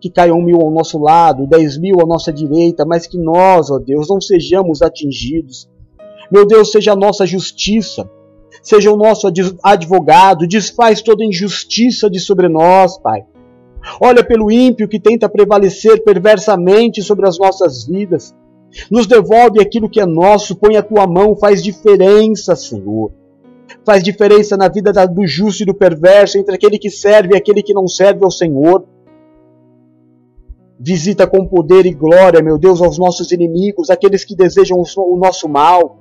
Que caiam mil ao nosso lado, dez mil à nossa direita, mas que nós, ó Deus, não sejamos atingidos. Meu Deus, seja a nossa justiça, seja o nosso advogado, desfaz toda injustiça de sobre nós, Pai. Olha pelo ímpio que tenta prevalecer perversamente sobre as nossas vidas. Nos devolve aquilo que é nosso, põe a tua mão, faz diferença, Senhor. Faz diferença na vida do justo e do perverso, entre aquele que serve e aquele que não serve ao Senhor. Visita com poder e glória, meu Deus, aos nossos inimigos, aqueles que desejam o nosso mal.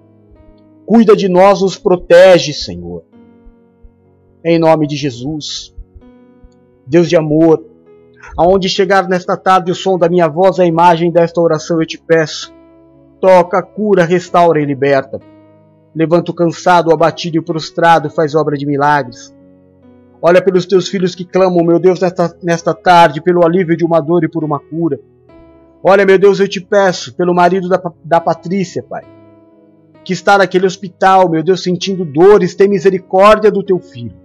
Cuida de nós, nos protege, Senhor. Em nome de Jesus. Deus de amor, aonde chegar nesta tarde o som da minha voz, a imagem desta oração, eu te peço toca, cura, restaura e liberta. Levanta o cansado, o abatido e o prostrado, faz obra de milagres. Olha pelos teus filhos que clamam, meu Deus, nesta, nesta tarde, pelo alívio de uma dor e por uma cura. Olha, meu Deus, eu te peço, pelo marido da, da Patrícia, Pai, que está naquele hospital, meu Deus, sentindo dores, tem misericórdia do teu filho.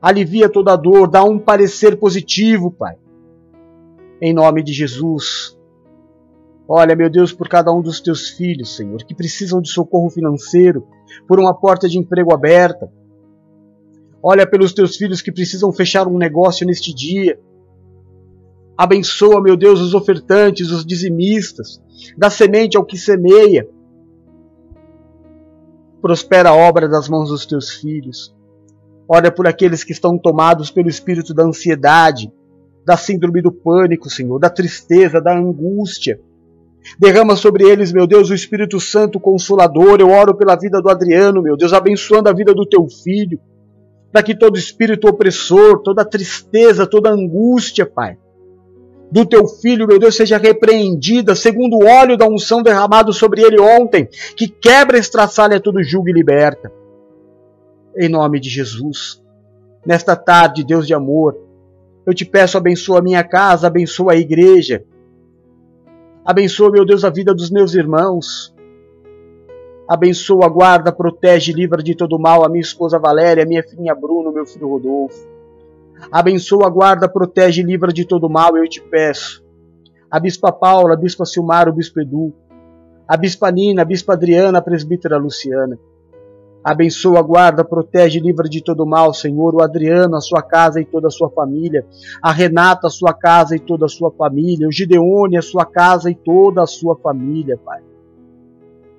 Alivia toda a dor, dá um parecer positivo, Pai. Em nome de Jesus. Olha, meu Deus, por cada um dos teus filhos, Senhor, que precisam de socorro financeiro, por uma porta de emprego aberta. Olha pelos teus filhos que precisam fechar um negócio neste dia. Abençoa, meu Deus, os ofertantes, os dizimistas, dá semente ao que semeia. Prospera a obra das mãos dos teus filhos. Olha por aqueles que estão tomados pelo espírito da ansiedade, da síndrome do pânico, Senhor, da tristeza, da angústia. Derrama sobre eles, meu Deus, o Espírito Santo Consolador. Eu oro pela vida do Adriano, meu Deus, abençoando a vida do teu filho. Para que todo espírito opressor, toda tristeza, toda angústia, Pai, do teu filho, meu Deus, seja repreendida, segundo o óleo da unção derramado sobre ele ontem, que quebra, estraçalha todo julgo e liberta. Em nome de Jesus. Nesta tarde, Deus de amor, eu te peço, abençoa a minha casa, abençoa a igreja. Abençoa, meu Deus, a vida dos meus irmãos. Abençoa, guarda, protege, livra de todo mal a minha esposa Valéria, minha filhinha Bruno, meu filho Rodolfo. Abençoa, guarda, protege, livra de todo mal, eu te peço. A Bispa Paula, a Bispa Silmar, o Bispo Edu. A Bispa Nina, a Bispa Adriana, a Presbítera Luciana. Abençoa, guarda, protege, livra de todo mal, Senhor, o Adriano, a sua casa e toda a sua família, a Renata, a sua casa e toda a sua família, o Gideone, a sua casa e toda a sua família, Pai.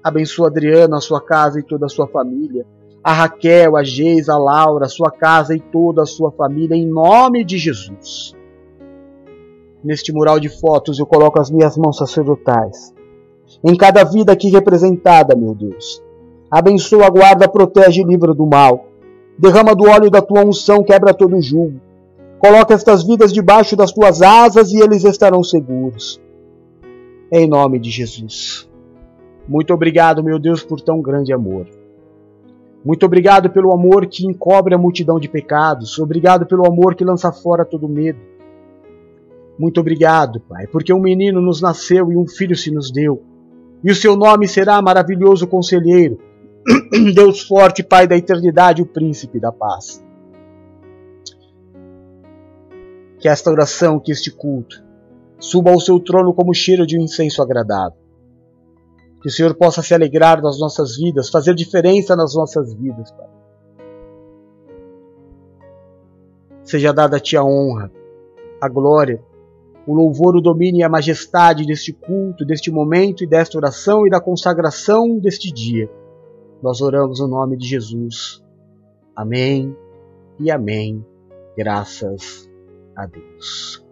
Abençoa Adriano, a sua casa e toda a sua família, a Raquel, a Geisa, a Laura, a sua casa e toda a sua família, em nome de Jesus. Neste mural de fotos eu coloco as minhas mãos sacerdotais. Em cada vida aqui representada, meu Deus Abençoa, guarda, protege e livra do mal. Derrama do óleo da tua unção, quebra todo jugo. Coloca estas vidas debaixo das tuas asas e eles estarão seguros. Em nome de Jesus. Muito obrigado, meu Deus, por tão grande amor. Muito obrigado pelo amor que encobre a multidão de pecados. Obrigado pelo amor que lança fora todo medo. Muito obrigado, Pai, porque um menino nos nasceu e um filho se nos deu. E o seu nome será maravilhoso conselheiro, Deus forte, Pai da eternidade, o príncipe da paz. Que esta oração, que este culto, suba ao seu trono como cheiro de um incenso agradável. Que o Senhor possa se alegrar nas nossas vidas, fazer diferença nas nossas vidas, Pai. Seja dada a Ti a honra, a glória, o louvor, o domínio e a majestade deste culto, deste momento e desta oração e da consagração deste dia nós oramos no nome de Jesus. Amém e amém. Graças a Deus.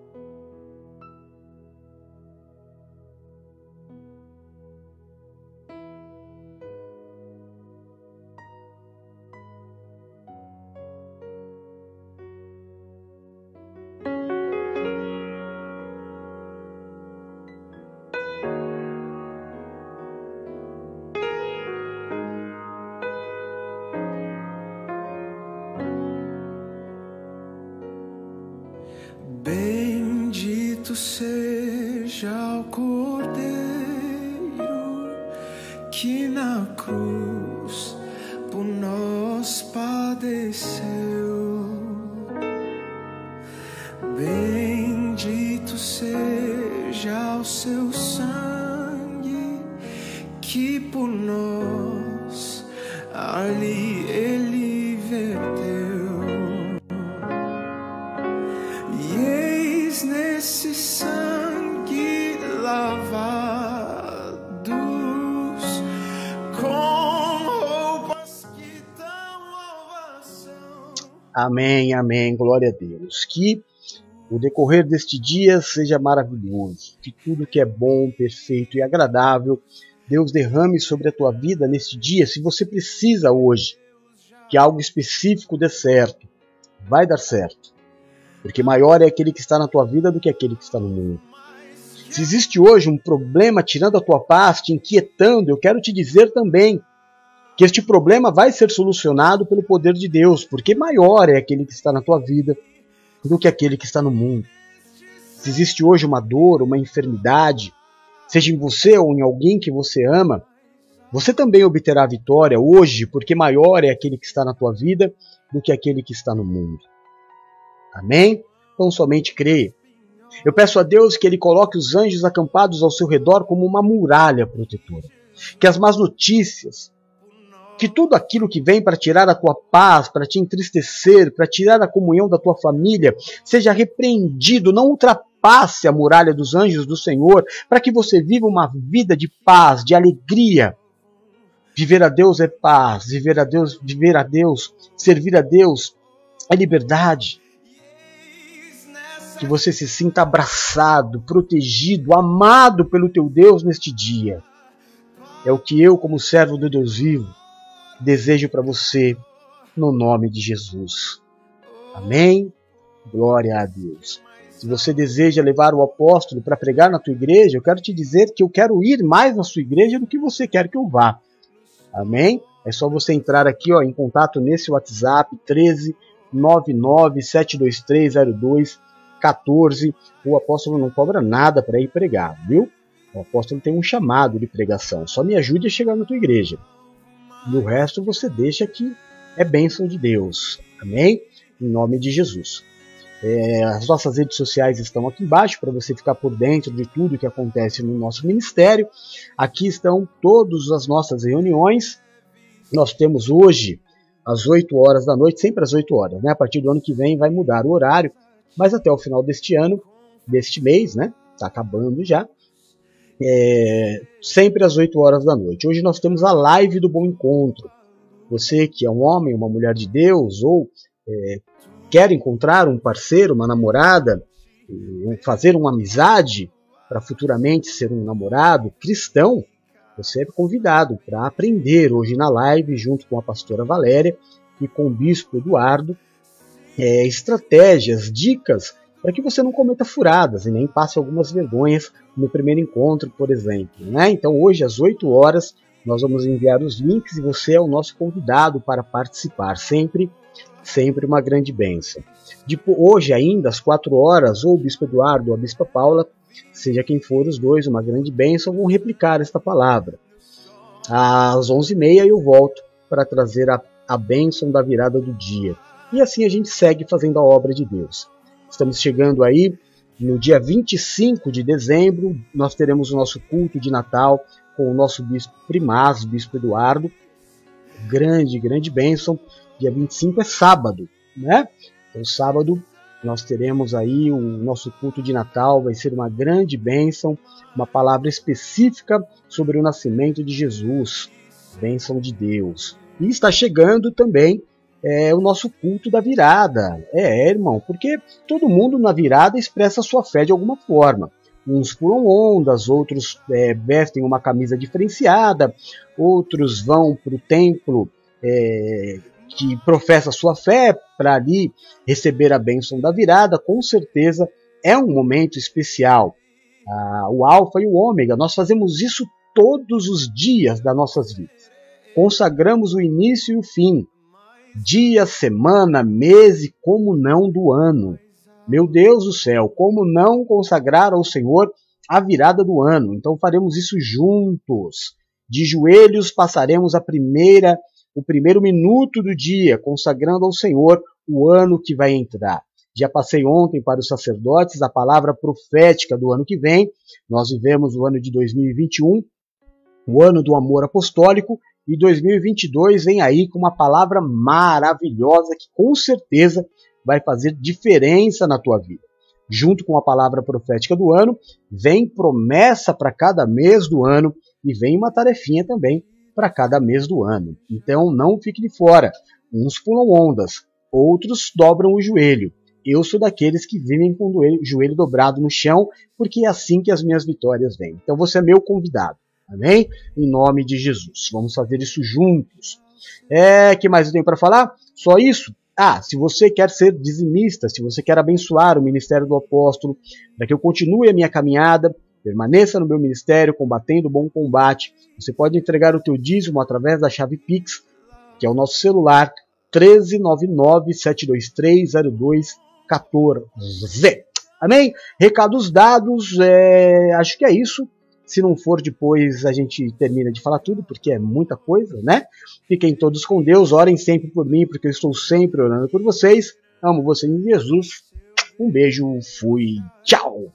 Amém, amém, glória a Deus. Que o decorrer deste dia seja maravilhoso, que tudo que é bom, perfeito e agradável, Deus derrame sobre a tua vida neste dia. Se você precisa hoje que algo específico dê certo, vai dar certo, porque maior é aquele que está na tua vida do que aquele que está no mundo. Se existe hoje um problema tirando a tua paz, te inquietando, eu quero te dizer também que este problema vai ser solucionado pelo poder de Deus, porque maior é aquele que está na tua vida do que aquele que está no mundo. Se existe hoje uma dor, uma enfermidade, seja em você ou em alguém que você ama, você também obterá vitória hoje, porque maior é aquele que está na tua vida do que aquele que está no mundo. Amém? Então somente creia. Eu peço a Deus que Ele coloque os anjos acampados ao seu redor como uma muralha protetora. Que as más notícias, que tudo aquilo que vem para tirar a tua paz, para te entristecer, para tirar a comunhão da tua família, seja repreendido, não ultrapasse a muralha dos anjos do Senhor, para que você viva uma vida de paz, de alegria. Viver a Deus é paz, viver a Deus, viver a Deus, servir a Deus é liberdade. Que você se sinta abraçado, protegido, amado pelo teu Deus neste dia. É o que eu, como servo do Deus vivo, desejo para você no nome de Jesus. Amém? Glória a Deus. Se você deseja levar o apóstolo para pregar na tua igreja, eu quero te dizer que eu quero ir mais na sua igreja do que você quer que eu vá. Amém? É só você entrar aqui ó, em contato nesse WhatsApp 13 99 72302 14. O apóstolo não cobra nada para ir pregar, viu? O apóstolo tem um chamado de pregação. Só me ajude a chegar na tua igreja. E o resto você deixa que é bênção de Deus. Amém? Em nome de Jesus. É, as nossas redes sociais estão aqui embaixo para você ficar por dentro de tudo que acontece no nosso ministério. Aqui estão todas as nossas reuniões. Nós temos hoje às 8 horas da noite, sempre às 8 horas, né? A partir do ano que vem vai mudar o horário, mas até o final deste ano, deste mês, né? Está acabando já é, sempre às 8 horas da noite. Hoje nós temos a live do Bom Encontro. Você que é um homem, uma mulher de Deus, ou é, quer encontrar um parceiro, uma namorada, fazer uma amizade para futuramente ser um namorado cristão, você é convidado para aprender hoje na live, junto com a pastora Valéria e com o bispo Eduardo, é, estratégias, dicas para que você não cometa furadas e nem passe algumas vergonhas no primeiro encontro, por exemplo. Né? Então, hoje, às 8 horas, nós vamos enviar os links e você é o nosso convidado para participar. Sempre, sempre uma grande bênção. De, hoje, ainda, às 4 horas, ou o Bispo Eduardo ou a Bispa Paula, seja quem for os dois, uma grande bênção, vão replicar esta palavra. Às 11h30 eu volto para trazer a, a bênção da virada do dia. E assim a gente segue fazendo a obra de Deus. Estamos chegando aí no dia 25 de dezembro, nós teremos o nosso culto de Natal com o nosso bispo primaz, bispo Eduardo. Grande, grande bênção. Dia 25 é sábado, né? Então, sábado nós teremos aí o nosso culto de Natal, vai ser uma grande bênção, uma palavra específica sobre o nascimento de Jesus, bênção de Deus. E está chegando também é o nosso culto da virada. É, irmão, porque todo mundo na virada expressa sua fé de alguma forma. Uns pulam ondas, outros é, vestem uma camisa diferenciada, outros vão para o templo é, que professa sua fé para ali receber a bênção da virada. Com certeza é um momento especial. Ah, o Alfa e o Ômega, nós fazemos isso todos os dias das nossas vidas. Consagramos o início e o fim dia, semana, mês e como não do ano. Meu Deus do céu, como não consagrar ao Senhor a virada do ano? Então faremos isso juntos. De joelhos passaremos a primeira, o primeiro minuto do dia, consagrando ao Senhor o ano que vai entrar. Já passei ontem para os sacerdotes a palavra profética do ano que vem. Nós vivemos o ano de 2021, o ano do amor apostólico, e 2022 vem aí com uma palavra maravilhosa que com certeza vai fazer diferença na tua vida. Junto com a palavra profética do ano, vem promessa para cada mês do ano e vem uma tarefinha também para cada mês do ano. Então não fique de fora. Uns pulam ondas, outros dobram o joelho. Eu sou daqueles que vivem com o joelho dobrado no chão, porque é assim que as minhas vitórias vêm. Então você é meu convidado. Amém? Em nome de Jesus. Vamos fazer isso juntos. É, que mais eu tenho para falar? Só isso? Ah, se você quer ser dizimista, se você quer abençoar o ministério do apóstolo, para que eu continue a minha caminhada, Permaneça no meu ministério combatendo o bom combate. Você pode entregar o teu dízimo através da chave Pix, que é o nosso celular 1399-723-0214. Amém? Recados dados, é, acho que é isso. Se não for depois, a gente termina de falar tudo, porque é muita coisa, né? Fiquem todos com Deus, orem sempre por mim, porque eu estou sempre orando por vocês. Amo vocês em Jesus. Um beijo, fui, tchau!